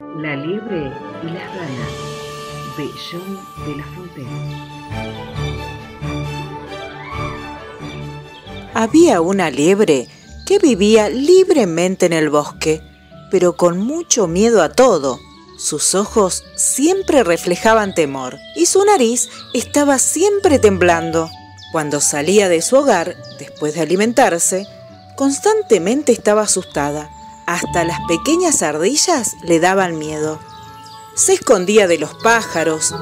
La liebre y las ranas de de la Fontaine. Había una liebre que vivía libremente en el bosque, pero con mucho miedo a todo. Sus ojos siempre reflejaban temor y su nariz estaba siempre temblando. Cuando salía de su hogar, después de alimentarse, constantemente estaba asustada hasta las pequeñas ardillas le daban miedo. Se escondía de los pájaros,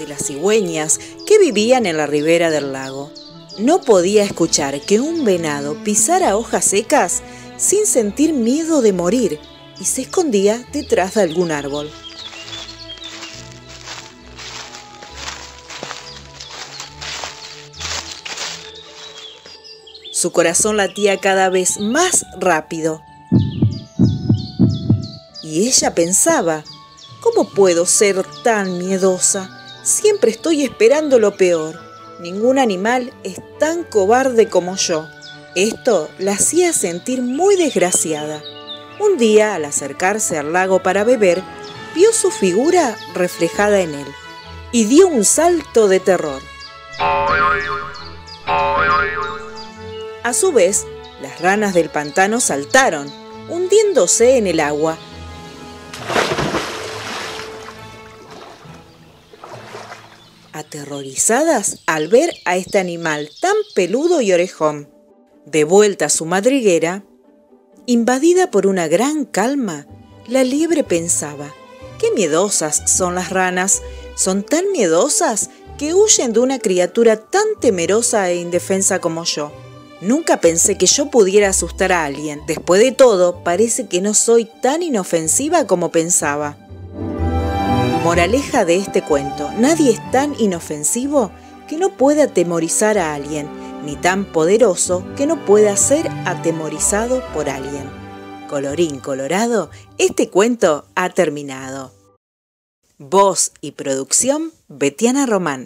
de las cigüeñas que vivían en la ribera del lago. No podía escuchar que un venado pisara hojas secas sin sentir miedo de morir y se escondía detrás de algún árbol. Su corazón latía cada vez más rápido. Y ella pensaba, ¿cómo puedo ser tan miedosa? Siempre estoy esperando lo peor. Ningún animal es tan cobarde como yo. Esto la hacía sentir muy desgraciada. Un día, al acercarse al lago para beber, vio su figura reflejada en él y dio un salto de terror. A su vez, las ranas del pantano saltaron, hundiéndose en el agua. Aterrorizadas al ver a este animal tan peludo y orejón. De vuelta a su madriguera, invadida por una gran calma, la liebre pensaba, qué miedosas son las ranas, son tan miedosas que huyen de una criatura tan temerosa e indefensa como yo. Nunca pensé que yo pudiera asustar a alguien. Después de todo, parece que no soy tan inofensiva como pensaba. Moraleja de este cuento, nadie es tan inofensivo que no pueda atemorizar a alguien, ni tan poderoso que no pueda ser atemorizado por alguien. Colorín colorado, este cuento ha terminado. Voz y producción, Betiana Román.